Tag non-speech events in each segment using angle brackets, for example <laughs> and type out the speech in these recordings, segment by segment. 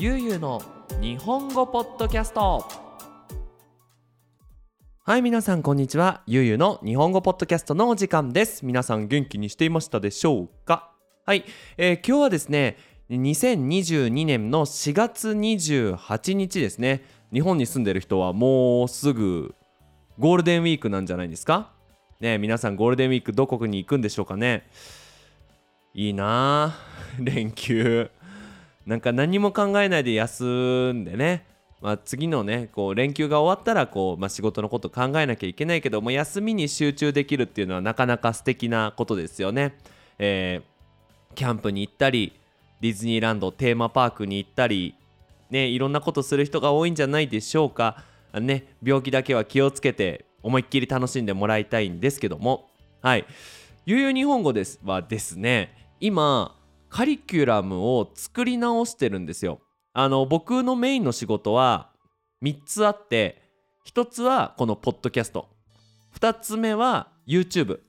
ゆうゆうの日本語ポッドキャスト。はい皆さんこんにちは。ゆうゆうの日本語ポッドキャストのお時間です。皆さん元気にしていましたでしょうか？はい、えー、今日はですね2022年の4月28日ですね。日本に住んでる人はもうすぐゴールデンウィークなんじゃないですか？ね皆さんゴールデンウィークどこに行くんでしょうかね？いいな <laughs> 連休。なんか何も考えないで休んでねまあ、次のねこう連休が終わったらこう、まあ、仕事のこと考えなきゃいけないけども休みに集中できるっていうのはなかなか素敵なことですよね。えー、キャンプに行ったりディズニーランドテーマパークに行ったり、ね、いろんなことする人が多いんじゃないでしょうか。ね、病気だけは気をつけて思いっきり楽しんでもらいたいんですけどもはいゆうゆう日本語ですはですね今カリキュラムを作り直してるんですよ。あの僕のメインの仕事は3つあって1つはこのポッドキャスト。2つ目は YouTube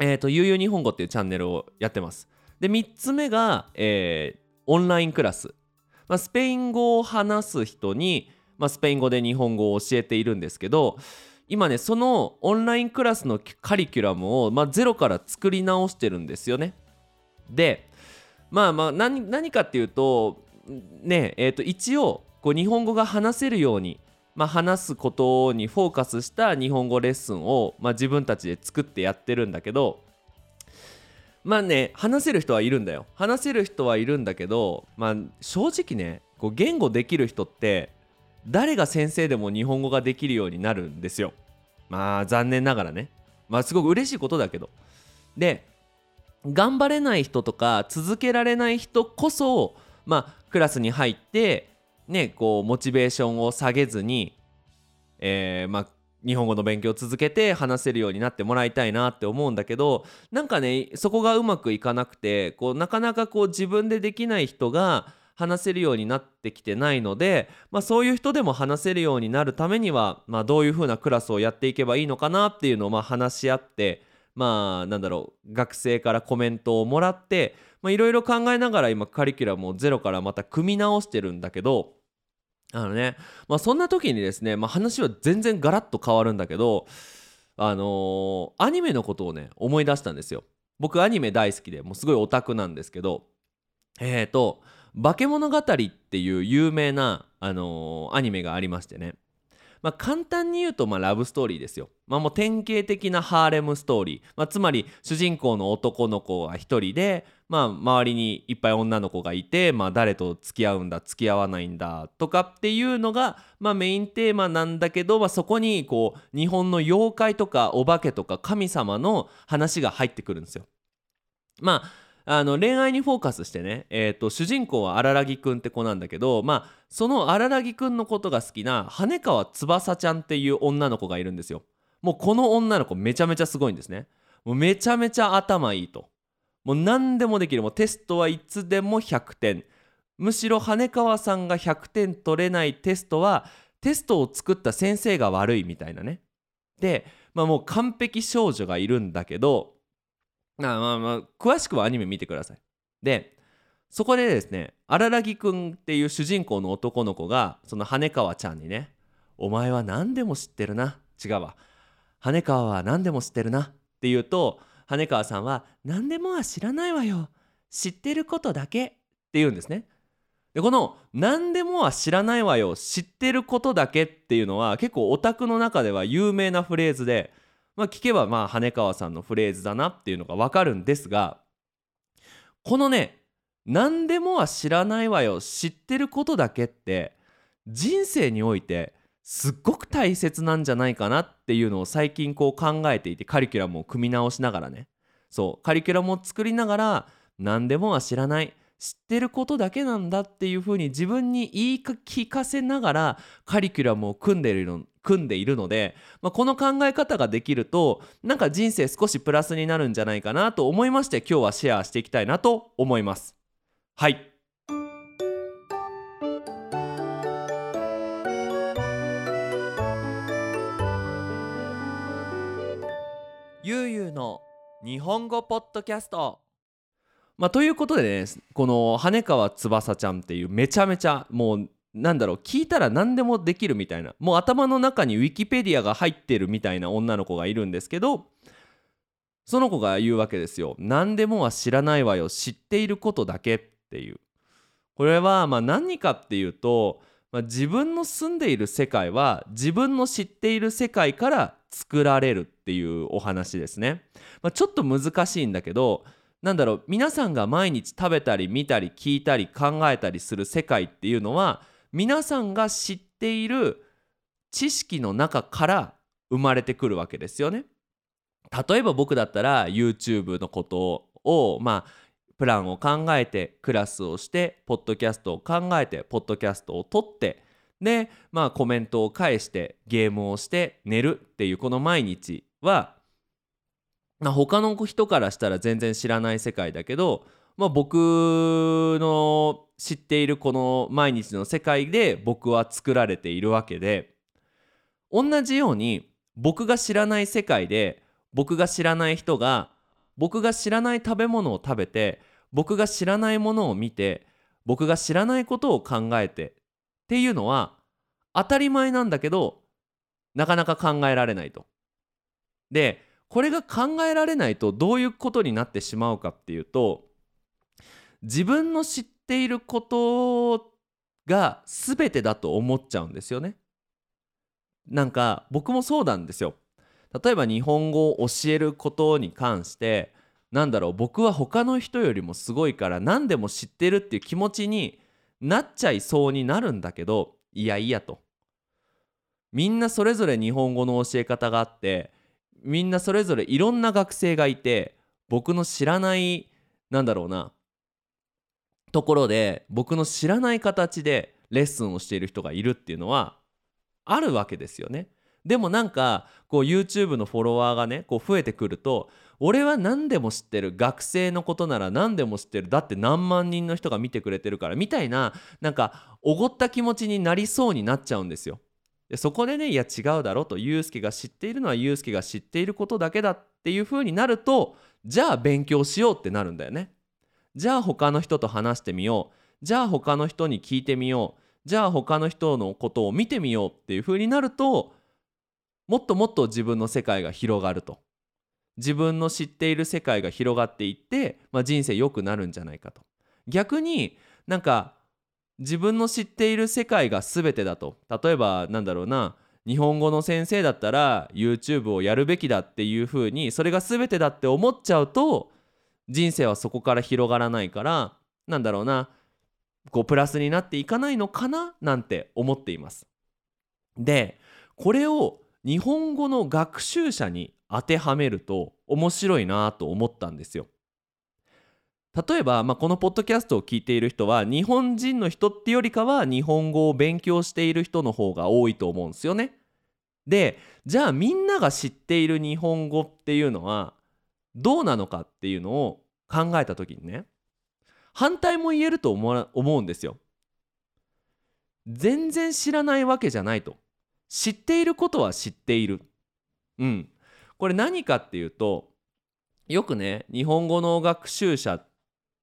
えっ、ー、とゆうゆう日本語っていうチャンネルをやってます。で3つ目が、えー、オンラインクラス、まあ、スペイン語を話す人に、まあ、スペイン語で日本語を教えているんですけど今ねそのオンラインクラスのカリキュラムを、まあ、ゼロから作り直してるんですよね。でまあまあ何何かっていうとねえー、と一応こう日本語が話せるように、まあ、話すことにフォーカスした日本語レッスンを、まあ、自分たちで作ってやってるんだけどまあね話せる人はいるんだよ話せる人はいるんだけど、まあ、正直ねこう言語できる人って誰が先生でも日本語ができるようになるんですよ。まあ残念ながらね。まあすごく嬉しいことだけど。で頑張れない人とか続けられない人こそまあクラスに入ってねこうモチベーションを下げずに、えー、まあ日本語の勉強を続けて話せるようになってもらいたいなって思うんだけどなんかねそこがうまくいかなくてこうなかなかこう自分でできない人が話せるようになってきてないので、まあ、そういう人でも話せるようになるためには、まあ、どういうふうなクラスをやっていけばいいのかなっていうのをまあ話し合ってまあなんだろう学生からコメントをもらっていろいろ考えながら今カリキュラムをゼロからまた組み直してるんだけどあのね、まあ、そんな時にですね、まあ、話は全然ガラッと変わるんだけどあの、アニメのことをね思い出したんですよ。僕アニメ大好きでもうすごいオタクなんですけどえっ、と化け物語っていう有名な、あの、アニメがありましてね。まあ、簡単に言うと、ま、ラブストーリーですよ。まあ、もう典型的なハーレムストーリー。まあ、つまり、主人公の男の子が一人で、まあ、周りにいっぱい女の子がいて、まあ、誰と付き合うんだ、付き合わないんだ、とかっていうのが、まあ、メインテーマなんだけど、まあ、そこに、こう、日本の妖怪とかお化けとか神様の話が入ってくるんですよ。まあ、あの恋愛にフォーカスしてね、えーと、主人公は荒木くんって子なんだけど、まあ、その荒木くんのことが好きな羽川翼ちゃんっていう女の子がいるんですよ。もうこの女の子めちゃめちゃすごいんですね。もうめちゃめちゃ頭いいと。もう何でもできる。もうテストはいつでも100点。むしろ羽川さんが100点取れないテストはテストを作った先生が悪いみたいなね。で、まあ、もう完璧少女がいるんだけどまあまあまあ詳しくはアニメ見てください。でそこでですね荒木くんっていう主人公の男の子がその羽川ちゃんにね「お前は何でも知ってるな」違うわ「羽川は何でも知ってるな」って言うと羽川さんは「何でもは知らないわよ。知ってることだけ」って言うんですね。でこの「何でもは知らないわよ。知ってることだけ」っていうのは結構オタクの中では有名なフレーズでまあ、聞けばまあ羽川さんのフレーズだなっていうのがわかるんですがこのね何でもは知らないわよ知ってることだけって人生においてすっごく大切なんじゃないかなっていうのを最近こう考えていてカリキュラムを組み直しながらね。そうカリキュラムを作りながら何でもは知らない知ってることだけなんだっていうふうに自分に言い聞かせながらカリキュラムを組んでいるの組んでいるので、まあ、この考え方ができるとなんか人生少しプラスになるんじゃないかなと思いまして今日はシェアしていきたいなと思います。はいゆうゆうの日本語ポッドキャストまあ、ということでねこの羽川翼ちゃんっていうめちゃめちゃもうなんだろう聞いたら何でもできるみたいなもう頭の中にウィキペディアが入ってるみたいな女の子がいるんですけどその子が言うわけですよ。何でもは知らないわよ知っていることだけっていう。これはまあ何かっていうと、まあ、自分の住んでいる世界は自分の知っている世界から作られるっていうお話ですね。まあ、ちょっと難しいんだけどなんだろう皆さんが毎日食べたり見たり聞いたり考えたりする世界っていうのは皆さんが知っている知識の中から生まれてくるわけですよね。例えば僕だったら YouTube のことをまあプランを考えてクラスをしてポッドキャストを考えてポッドキャストを撮ってでまあコメントを返してゲームをして寝るっていうこの毎日は、まあ、他の人からしたら全然知らない世界だけど、まあ、僕の知っているこの毎日の世界で僕は作られているわけで同じように僕が知らない世界で僕が知らない人が僕が知らない食べ物を食べて僕が知らないものを見て僕が知らないことを考えてっていうのは当たり前なんだけどなかなか考えられないと。でこれが考えられないとどういうことになってしまうかっていうと自分の知っていることが全てだと思っちゃうんですよね。なんか僕もそうなんですよ。例えば日本語を教えることに関してなんだろう僕は他の人よりもすごいから何でも知ってるっていう気持ちになっちゃいそうになるんだけどいやいやとみんなそれぞれ日本語の教え方があってみんなそれぞれいろんな学生がいて僕の知らないなんだろうなところで僕の知らない形でレッスンをしている人がいるっていうのはあるわけですよね。でもなんかこう YouTube のフォロワーがねこう増えてくると俺は何でも知ってる学生のことなら何でも知ってるだって何万人の人が見てくれてるからみたいななんかおごった気持ちになりそうになっちゃうんですよ。でそこでねいや違うだろとユうスケが知っているのはユうスケが知っていることだけだっていう風になるとじゃあ勉強しようってなるんだよね。じゃあ他の人と話してみよう。じゃあ他の人に聞いてみよう。じゃあ他の人のことを見てみようっていう風になるともっともっと自分の世界が広がると。自分の知っている世界が広がっていって、まあ、人生良くなるんじゃないかと。逆になんか自分の知っている世界が全てだと。例えばなんだろうな。日本語の先生だったら YouTube をやるべきだっていう風にそれが全てだって思っちゃうと人生はそこから広がらないからなんだろうなこうプラスになっていかないのかななんて思っています。でこれを日本語の学習者に当てはめると面白いなと思ったんですよ。例えば、まあ、このポッドキャストを聞いている人は日本人の人ってよりかは日本語を勉強している人の方が多いと思うんですよね。でじゃあみんなが知っている日本語っていうのはどうなのかっていうのを考えた時にね反対も言えると思うんですよ。全然知らないわけじゃないと。知っていることは知っている。うん。これ何かっていうとよくね日本語の学習者っ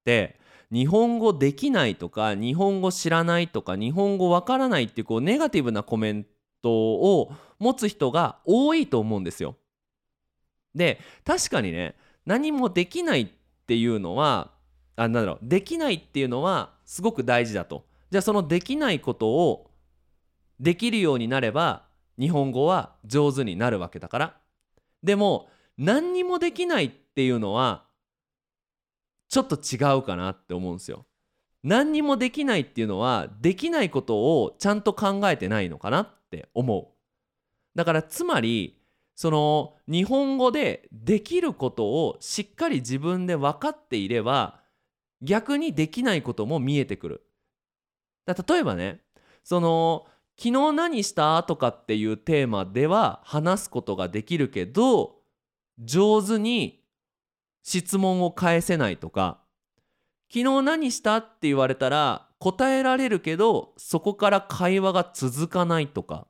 て日本語できないとか日本語知らないとか日本語わからないっていうこうネガティブなコメントを持つ人が多いと思うんですよ。で確かにね何もできないっていうのはあなんだろうできないっていうのはすごく大事だと。じゃあそのできないことをできるようになれば日本語は上手になるわけだからでも何にもできないっていうのはちょっと違うかなって思うんですよ。何にもできないっていうのはできないことをちゃんと考えてないのかなって思う。だからつまりその日本語でできることをしっかり自分で分かっていれば逆にできないことも見えてくる。だ例えばねその昨日何したとかっていうテーマでは話すことができるけど上手に質問を返せないとか昨日何したって言われたら答えられるけどそこから会話が続かないとか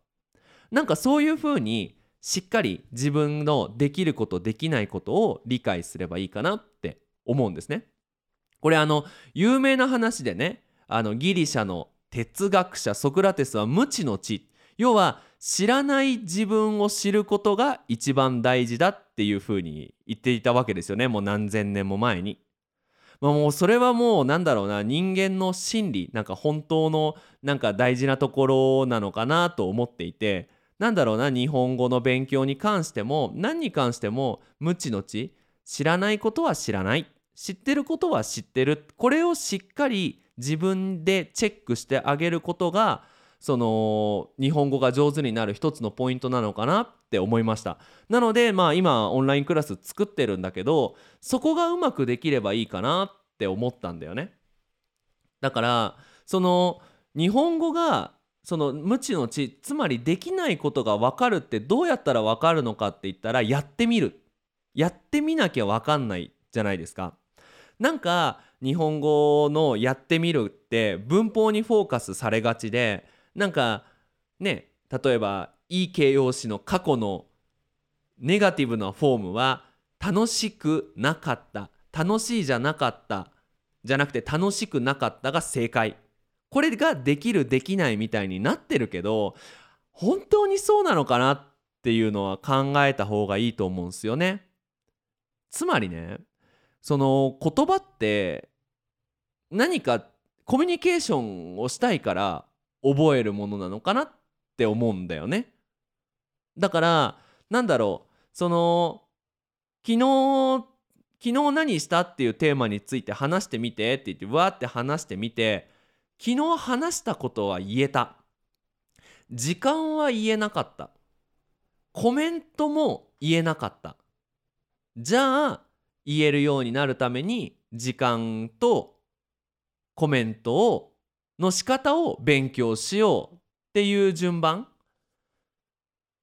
なんかそういうふうにしっかり自分のできることできないことを理解すればいいかなって思うんですね。これあの有名な話でねあのギリシャの哲学者ソクラテスは無知の知要は知らない自分を知ることが一番大事だっていうふうに言っていたわけですよねもう何千年も前に。まあ、もうそれはもうなんだろうな人間の心理なんか本当のなんか大事なところなのかなと思っていてなんだろうな日本語の勉強に関しても何に関しても無知の知知らないことは知らない知ってることは知ってるこれをしっかり自分でチェックしてあげることがその日本語が上手になる一つのポイントなのかなって思いました。なのでまあ今オンラインクラス作ってるんだけどそこがうまくできればいいかなって思ったんだよね。だからその日本語がその無知の知つまりできないことが分かるってどうやったら分かるのかって言ったらやってみる。やってみなきゃ分かんないじゃないですか。なんか日本語のやってみるって文法にフォーカスされがちでなんかね例えばいい形容詞の過去のネガティブなフォームは楽しくなかった。楽しいじゃなかった。じゃなくて楽しくなかったが正解。これができるできないみたいになってるけど本当にそうなのかなっていうのは考えた方がいいと思うんすよね。つまりねその言葉って何かコミュニケーションをしたいから覚えるものなのかなって思うんだよね。だからなんだろうその昨日昨日何したっていうテーマについて話してみてって言ってわーって話してみて昨日話したことは言えた。時間は言えなかった。コメントも言えなかった。じゃあ言えるようになるために時間とコメントをの仕方を勉強しようっていう順番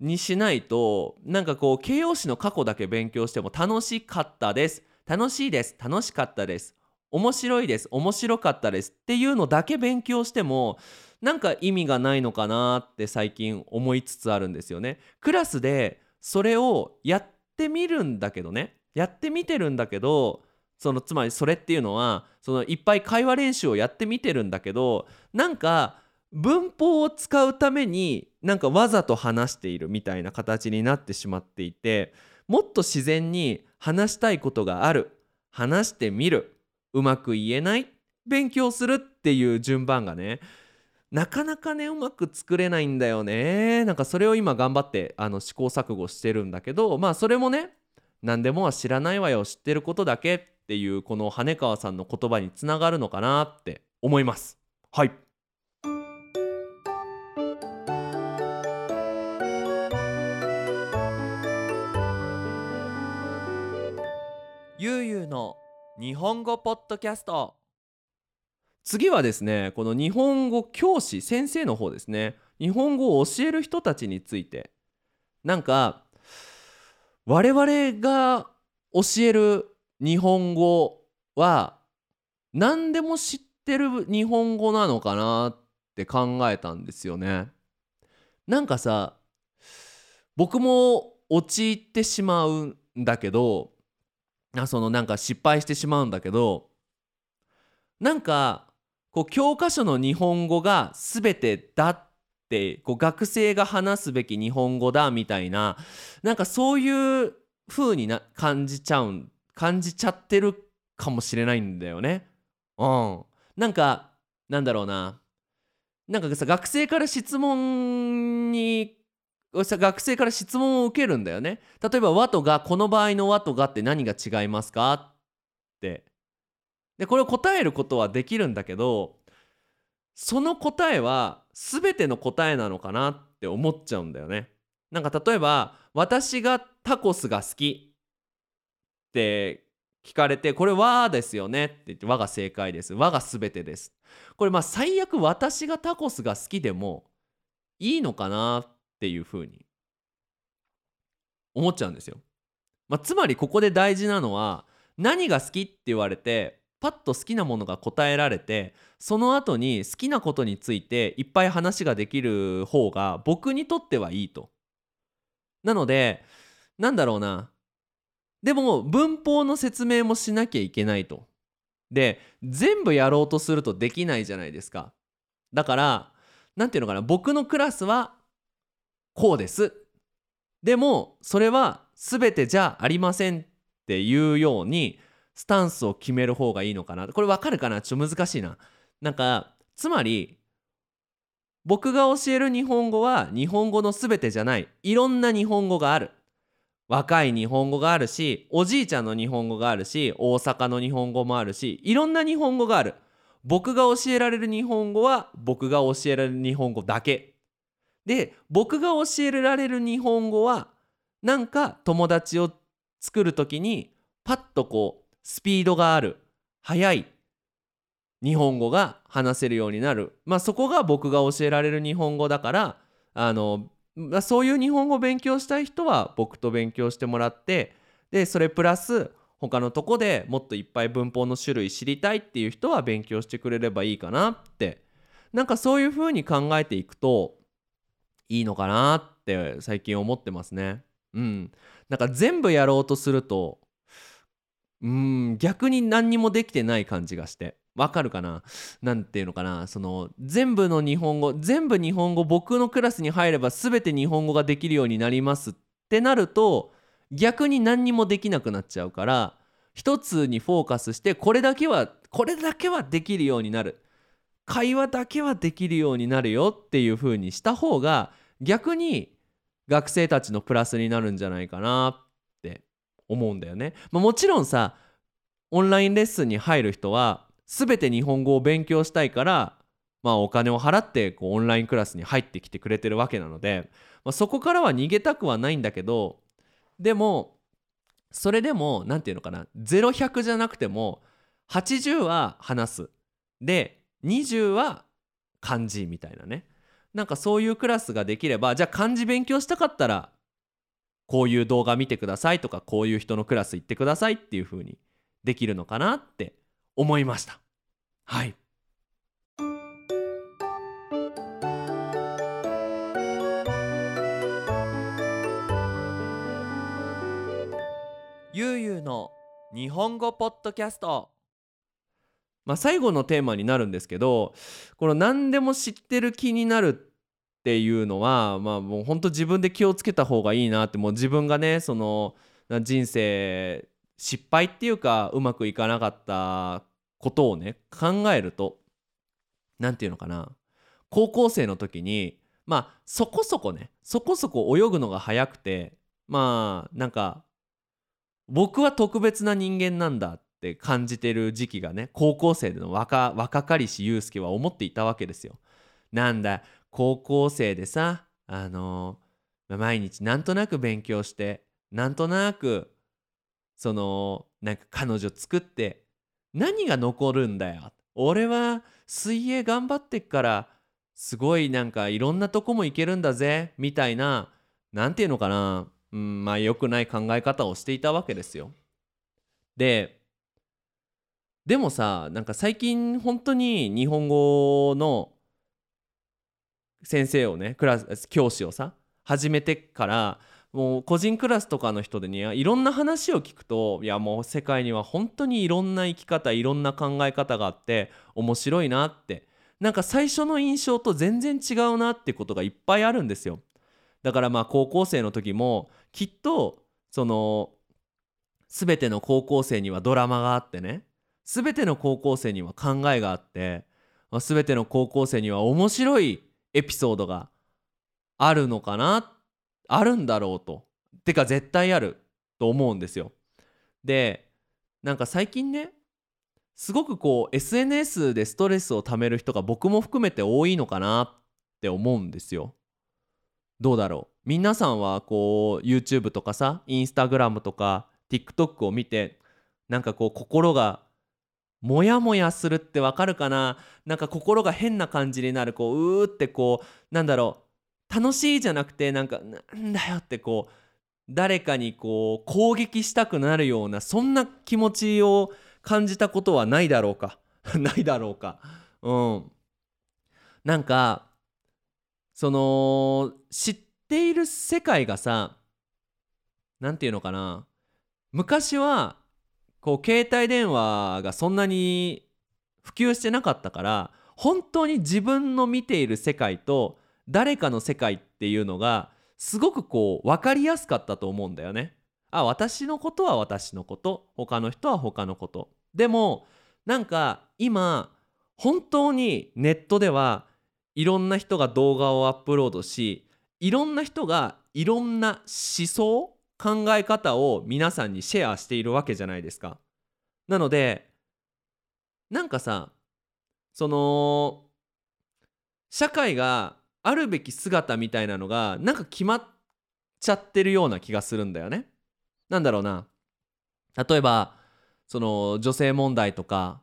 にしないとなんかこう形容詞の過去だけ勉強しても楽しかったです。楽しいです。楽しかったです。面白いです面白かったですっていうのだけ勉強してもなんか意味がないのかなって最近思いつつあるんですよね。クラスでそれをやってみるんだけどねやってみてるんだけどそのつまりそれっていうのはそのいっぱい会話練習をやってみてるんだけどなんか文法を使うためになんかわざと話しているみたいな形になってしまっていてもっと自然に話したいことがある話してみるうまく言えない？勉強するっていう順番がね。なかなかねうまく作れないんだよね。なんかそれを今頑張ってあの試行錯誤してるんだけどまあそれもね何でもは知らないわよ。知ってることだけっていうこの羽川さんの言葉につながるのかなって思います。はい。ゆうゆうの日本語ポッドキャスト。次はですねこの日本語教師先生の方ですね。日本語を教える人たちについて。なんか我々が教える日本語は何でも知ってる日本語なのかなって考えたんですよね。なんかさ僕も陥ってしまうんだけどそのなんか失敗してしまうんだけどなんかこう教科書の日本語が全てだってこう学生が話すべき日本語だみたいななんかそういう風にな感じちゃうん感じちゃってるかもしれないんだよね。うん、なんかなんだろうななんかさ学生から質問に学生から質問を受けるんだよね。例えば「和」と「が」この場合の「和」と「が」って何が違いますか？って。でこれを答えることはできるんだけどその答えは全ての答えなのかな？って思っちゃうんだよね。なんか例えば「私がタコスが好き」って聞かれてこれ「和」ですよね？って言って「和」が正解です「和」が全てです。これまあ最悪私がタコスが好きでもいいのかな？ってっていうふうに思っちゃうんですよ。まあ、つまりここで大事なのは何が好きって言われてパッと好きなものが答えられてその後に好きなことについていっぱい話ができる方が僕にとってはいいと。なのでなんだろうなでも文法の説明もしなきゃいけないと。で全部やろうとするとできないじゃないですかだから何ていうのかな僕のクラスはこうです。でもそれは全てじゃありませんっていうようにスタンスを決める方がいいのかな。これわかるかな？ちょっと難しいな。なんかつまり僕が教える日本語は日本語の全てじゃない。いろんな日本語がある。若い日本語があるしおじいちゃんの日本語があるし大阪の日本語もあるしいろんな日本語がある。僕が教えられる日本語は僕が教えられる日本語だけ。で僕が教えられる日本語はなんか友達を作る時にパッとこうスピードがある速い日本語が話せるようになる。まあそこが僕が教えられる日本語だからあの、まあ、そういう日本語を勉強したい人は僕と勉強してもらってでそれプラス他のとこでもっといっぱい文法の種類知りたいっていう人は勉強してくれればいいかなって。なんかそういうふうに考えていくといいのかなって最近思ってますね。うん。なんか全部やろうとするとうん逆に何にもできてない感じがしてわかるかな？なんていうのかな？その全部の日本語全部日本語僕のクラスに入れば全て日本語ができるようになりますってなると逆に何にもできなくなっちゃうから一つにフォーカスしてこれだけはこれだけはできるようになる会話だけはできるようになるよっていう風にした方が逆に学生たちのプラスになるんじゃないかなって思うんだよね。まあ、もちろんさオンラインレッスンに入る人は全て日本語を勉強したいからまあお金を払ってこうオンラインクラスに入ってきてくれてるわけなので、まあ、そこからは逃げたくはないんだけどでもそれでも何て言うのかな0100じゃなくても80は話すで20は漢字みたいなねなんかそういうクラスができればじゃあ漢字勉強したかったらこういう動画見てくださいとかこういう人のクラス行ってくださいっていう風にできるのかなって思いました。はい。ゆうゆうの日本語ポッドキャスト。まあ、最後のテーマになるんですけどこの何でも知ってる気になるっていうのはまあもう本当自分で気をつけた方がいいなってもう自分がねその人生失敗っていうかうまくいかなかったことをね考えると何て言うのかな高校生の時にまあそこそこねそこそこ泳ぐのが早くてまあなんか僕は特別な人間なんだっって感じてる時期がね高校生での若若かりし祐介は思っていたわけですよ。なんだ高校生でさあの毎日なんとなく勉強してなんとなくそのなんか彼女作って何が残るんだよ俺は水泳頑張ってっからすごいなんかいろんなとこも行けるんだぜみたいな何て言うのかな、うん、まあ良くない考え方をしていたわけですよ。ででもさなんか最近本当に日本語の先生をねクラス教師をさ始めてからもう個人クラスとかの人でにいろんな話を聞くといやもう世界には本当にいろんな生き方いろんな考え方があって面白いなって。なんか最初の印象と全然違うなってことがいっぱいあるんですよ。だからまあ高校生の時もきっとその全ての高校生にはドラマがあってね全ての高校生には考えがあって、ま、全ての高校生には面白いエピソードがあるのかなあるんだろうと。てか絶対あると思うんですよ。でなんか最近ねすごくこう SNS でストレスをためる人が僕も含めて多いのかなって思うんですよ。どうだろう皆さんはこう YouTube とかさ Instagram とか TikTok を見てなんかこう心がモヤモヤするってわかるかな？なんか心が変な感じになる。こううーってこうなんだろう。楽しいじゃなくてなんかなんだよってこう誰かにこう攻撃したくなるようなそんな気持ちを感じたことはないだろうか。<laughs> ないだろうか。うん。なんかその知っている世界がさ何て言うのかな？昔はこう携帯電話がそんなに普及してなかったから本当に自分の見ている世界と誰かの世界っていうのがすごくこう分かりやすかったと思うんだよね。あ私のことは私のこと他の人は他のことでもなんか今本当にネットではいろんな人が動画をアップロードしいろんな人がいろんな思想考え方を皆さんにシェアしているわけじゃないですか。なのでなんかさその社会があるべき姿みたいなのがなんか決まっちゃってるような気がするんだよね。なんだろうな例えばその女性問題とか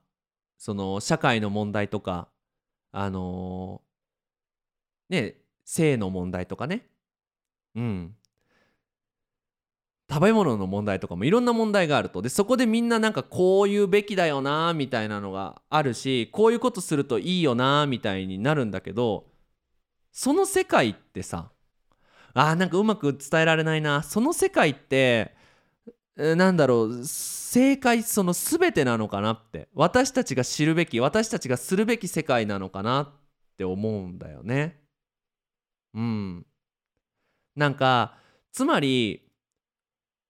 その社会の問題とかあのー、ね性の問題とかねうん食べ物の問題とかもいろんな問題があるとでそこでみんななんかこう言うべきだよなみたいなのがあるしこういうことするといいよなみたいになるんだけどその世界ってさあーなんかうまく伝えられないなその世界ってなんだろう正解その全てなのかなって私たちが知るべき私たちがするべき世界なのかなって思うんだよね。うん。なんかつまり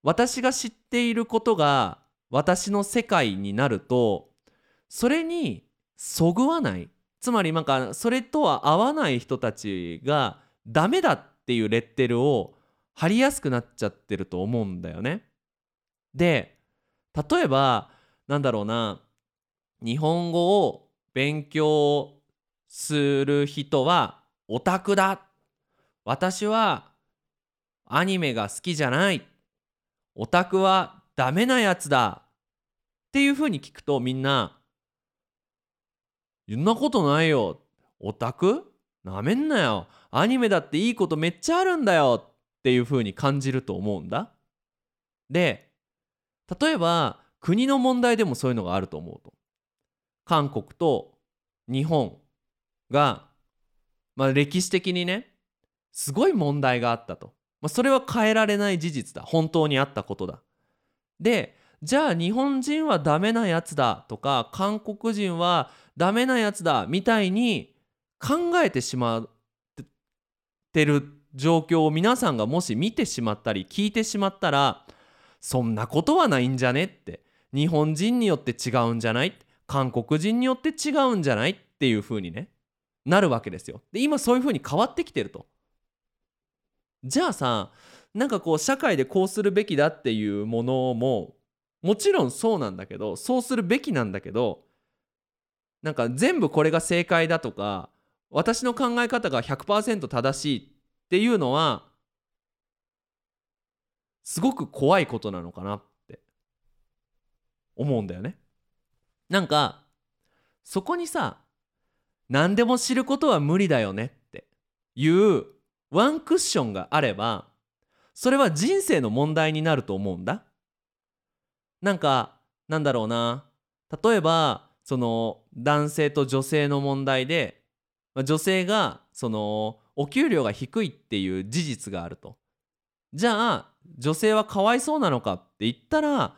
私が知っていることが私の世界になるとそれにそぐわない。つまりなんかそれとは合わない人たちがダメだっていうレッテルを貼りやすくなっちゃってると思うんだよね。で例えばなんだろうな日本語を勉強する人はオタクだ。私はアニメが好きじゃない。オタクはダメなやつだっていうふうに聞くとみんなそんなことないよ。オタクなめんなよ。アニメだっていいことめっちゃあるんだよっていうふうに感じると思うんだ。で例えば国の問題でもそういうのがあると思うと。韓国と日本が、まあ、歴史的にねすごい問題があったと、まあ、それは変えられない事実だ。本当にあったことだ。でじゃあ日本人はダメなやつだとか韓国人はダメなやつだみたいに考えてしまってる状況を皆さんがもし見てしまったり聞いてしまったらそんなことはないんじゃねって。日本人によって違うんじゃない？韓国人によって違うんじゃない？っていう風にねなるわけですよ。で今そういう風に変わってきてると。じゃあさなんかこう社会でこうするべきだっていうものももちろんそうなんだけどそうするべきなんだけどなんか全部これが正解だとか私の考え方が100%正しいっていうのはすごく怖いことなのかなって思うんだよね。なんかそこにさ何でも知ることは無理だよねっていうワンクッションがあればそれは人生の問題になると思うんだ。なんかなんだろうな例えばその男性と女性の問題で女性がそのお給料が低いっていう事実があると。じゃあ女性はかわいそうなのかって言ったら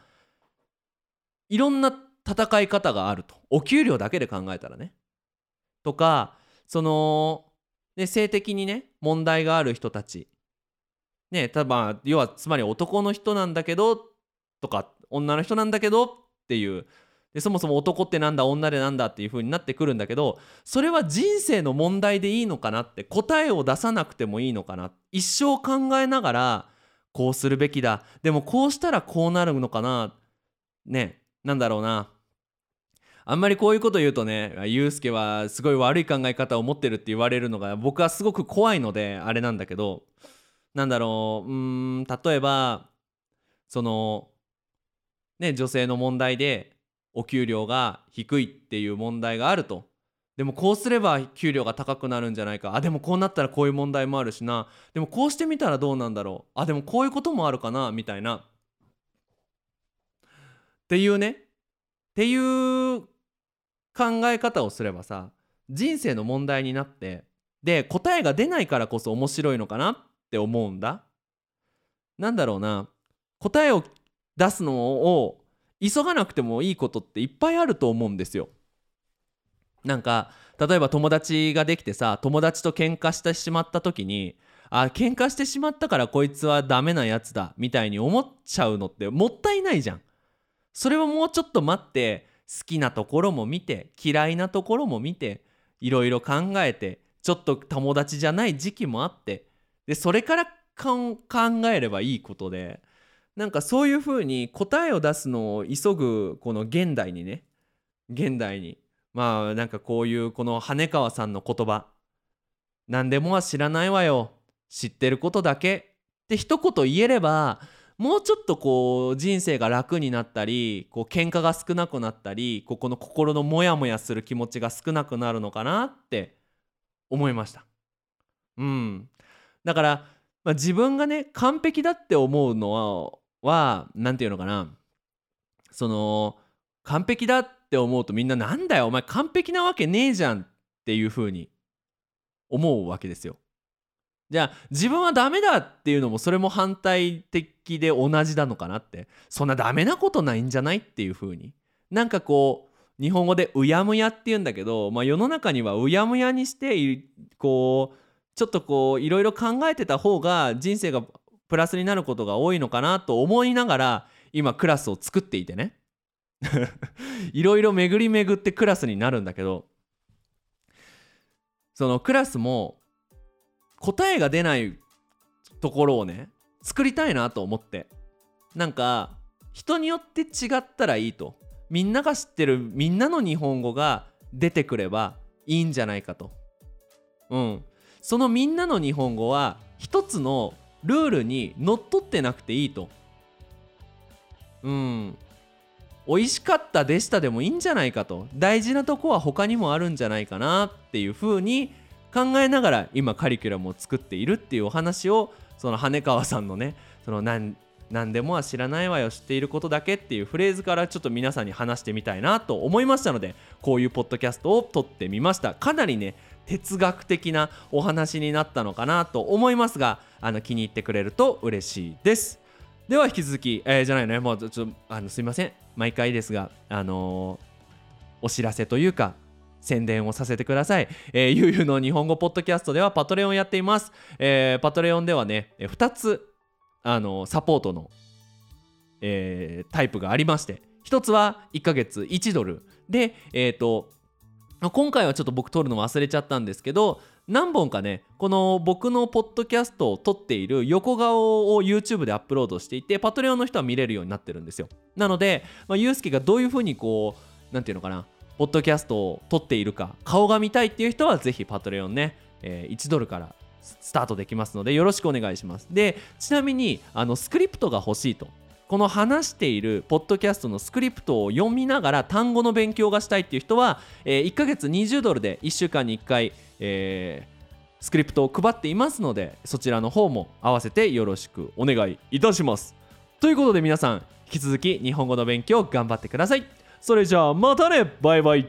いろんな戦い方があるとお給料だけで考えたらね。とかその、ね、性的にね問題がある人たち。ねたま要はつまり男の人なんだけどとか女の人なんだけどっていう。でそもそも男ってなんだ女でなんだっていう風になってくるんだけどそれは人生の問題でいいのかなって答えを出さなくてもいいのかな。一生考えながらこうするべきだ。でもこうしたらこうなるのかな。ねなんだろうな。あんまりこういうこと言うとねユうスケはすごい悪い考え方を持ってるって言われるのが僕はすごく怖いのであれなんだけどなんだろううーん例えばそのね女性の問題でお給料が低いっていう問題があると。でもこうすれば給料が高くなるんじゃないか。あでもこうなったらこういう問題もあるしな。でもこうしてみたらどうなんだろう。あでもこういうこともあるかなみたいな。っていうね。っていう考え方をすればさ人生の問題になってで答えが出ないからこそ面白いのかなって思うんだなんだろうな答えを出すのを急がなくてもいいことっていっぱいあると思うんですよ。なんか例えば友達ができてさ友達と喧嘩してしまった時にあ喧嘩してしまったからこいつはダメなやつだみたいに思っちゃうのってもったいないじゃん。それはもうちょっと待って好きなところも見て嫌いなところも見ていろいろ考えてちょっと友達じゃない時期もあってでそれから考えればいいことでなんかそういうふうに答えを出すのを急ぐこの現代にね現代にまあなんかこういうこの羽川さんの言葉何でもは知らないわよ知ってることだけって一言言えればもうちょっとこう人生が楽になったりこう喧嘩が少なくなったりここの心のモヤモヤする気持ちが少なくなるのかなって思いました。うん。だから、まあ、自分がね完璧だって思うのは何て言うのかな。その完璧だって思うとみんななんだよお前完璧なわけねえじゃんっていう風に思うわけですよ。じゃあ自分はダメだっていうのもそれも反対的で同じなのかなって。そんなダメなことないんじゃないっていう風に。なんかこう日本語でうやむやっていうんだけど、まあ、世の中にはうやむやにしてこうちょっとこういろいろ考えてた方が人生がプラスになることが多いのかなと思いながら今クラスを作っていてね。<laughs> いろいろ巡り巡ってクラスになるんだけどそのクラスも答えが出ないところをね作りたいなと思って。なんか人によって違ったらいいと。みんなが知ってるみんなの日本語が出てくればいいんじゃないかと。うん。そのみんなの日本語は一つのルールにのっとってなくていいと。うん。美味しかったでしたでもいいんじゃないかと。大事なとこは他にもあるんじゃないかなっていうふうに考えながら今カリキュラムを作っているっていうお話をその羽川さんのねその何何でもは知らないわよ知っていることだけっていうフレーズからちょっと皆さんに話してみたいなと思いましたのでこういうポッドキャストを撮ってみました。かなりね哲学的なお話になったのかなと思いますがあの気に入ってくれると嬉しいです。では引き続き、えー、じゃないねもうちょっとあのすいません。毎回ですがあのー、お知らせというか宣伝をさせてください。えー、ゆうゆうの日本語ポッドキャストではパトレオンやっています。えー、パトレオンではね、2つ、あのサポートの、えー、タイプがありまして、1つは1ヶ月1ドルで、えっ、ー、と、今回はちょっと僕撮るの忘れちゃったんですけど何本かねこの僕のポッドキャストを撮っている横顔を YouTube でアップロードしていてパトレオンの人は見れるようになってるんですよなので、まあ、ゆうすけがどういうふうにこう何て言うのかなポッドキャストを撮っているか顔が見たいっていう人はぜひパトレオンね、えー、1ドルからスタートできますのでよろしくお願いします。でちなみにあのスクリプトが欲しいと。この話しているポッドキャストのスクリプトを読みながら単語の勉強がしたいっていう人は、えー、1ヶ月20ドルで1週間に1回、えー、スクリプトを配っていますのでそちらの方も合わせてよろしくお願いいたします。ということで皆さん引き続き日本語の勉強頑張ってください。それじゃあまたねバイバイ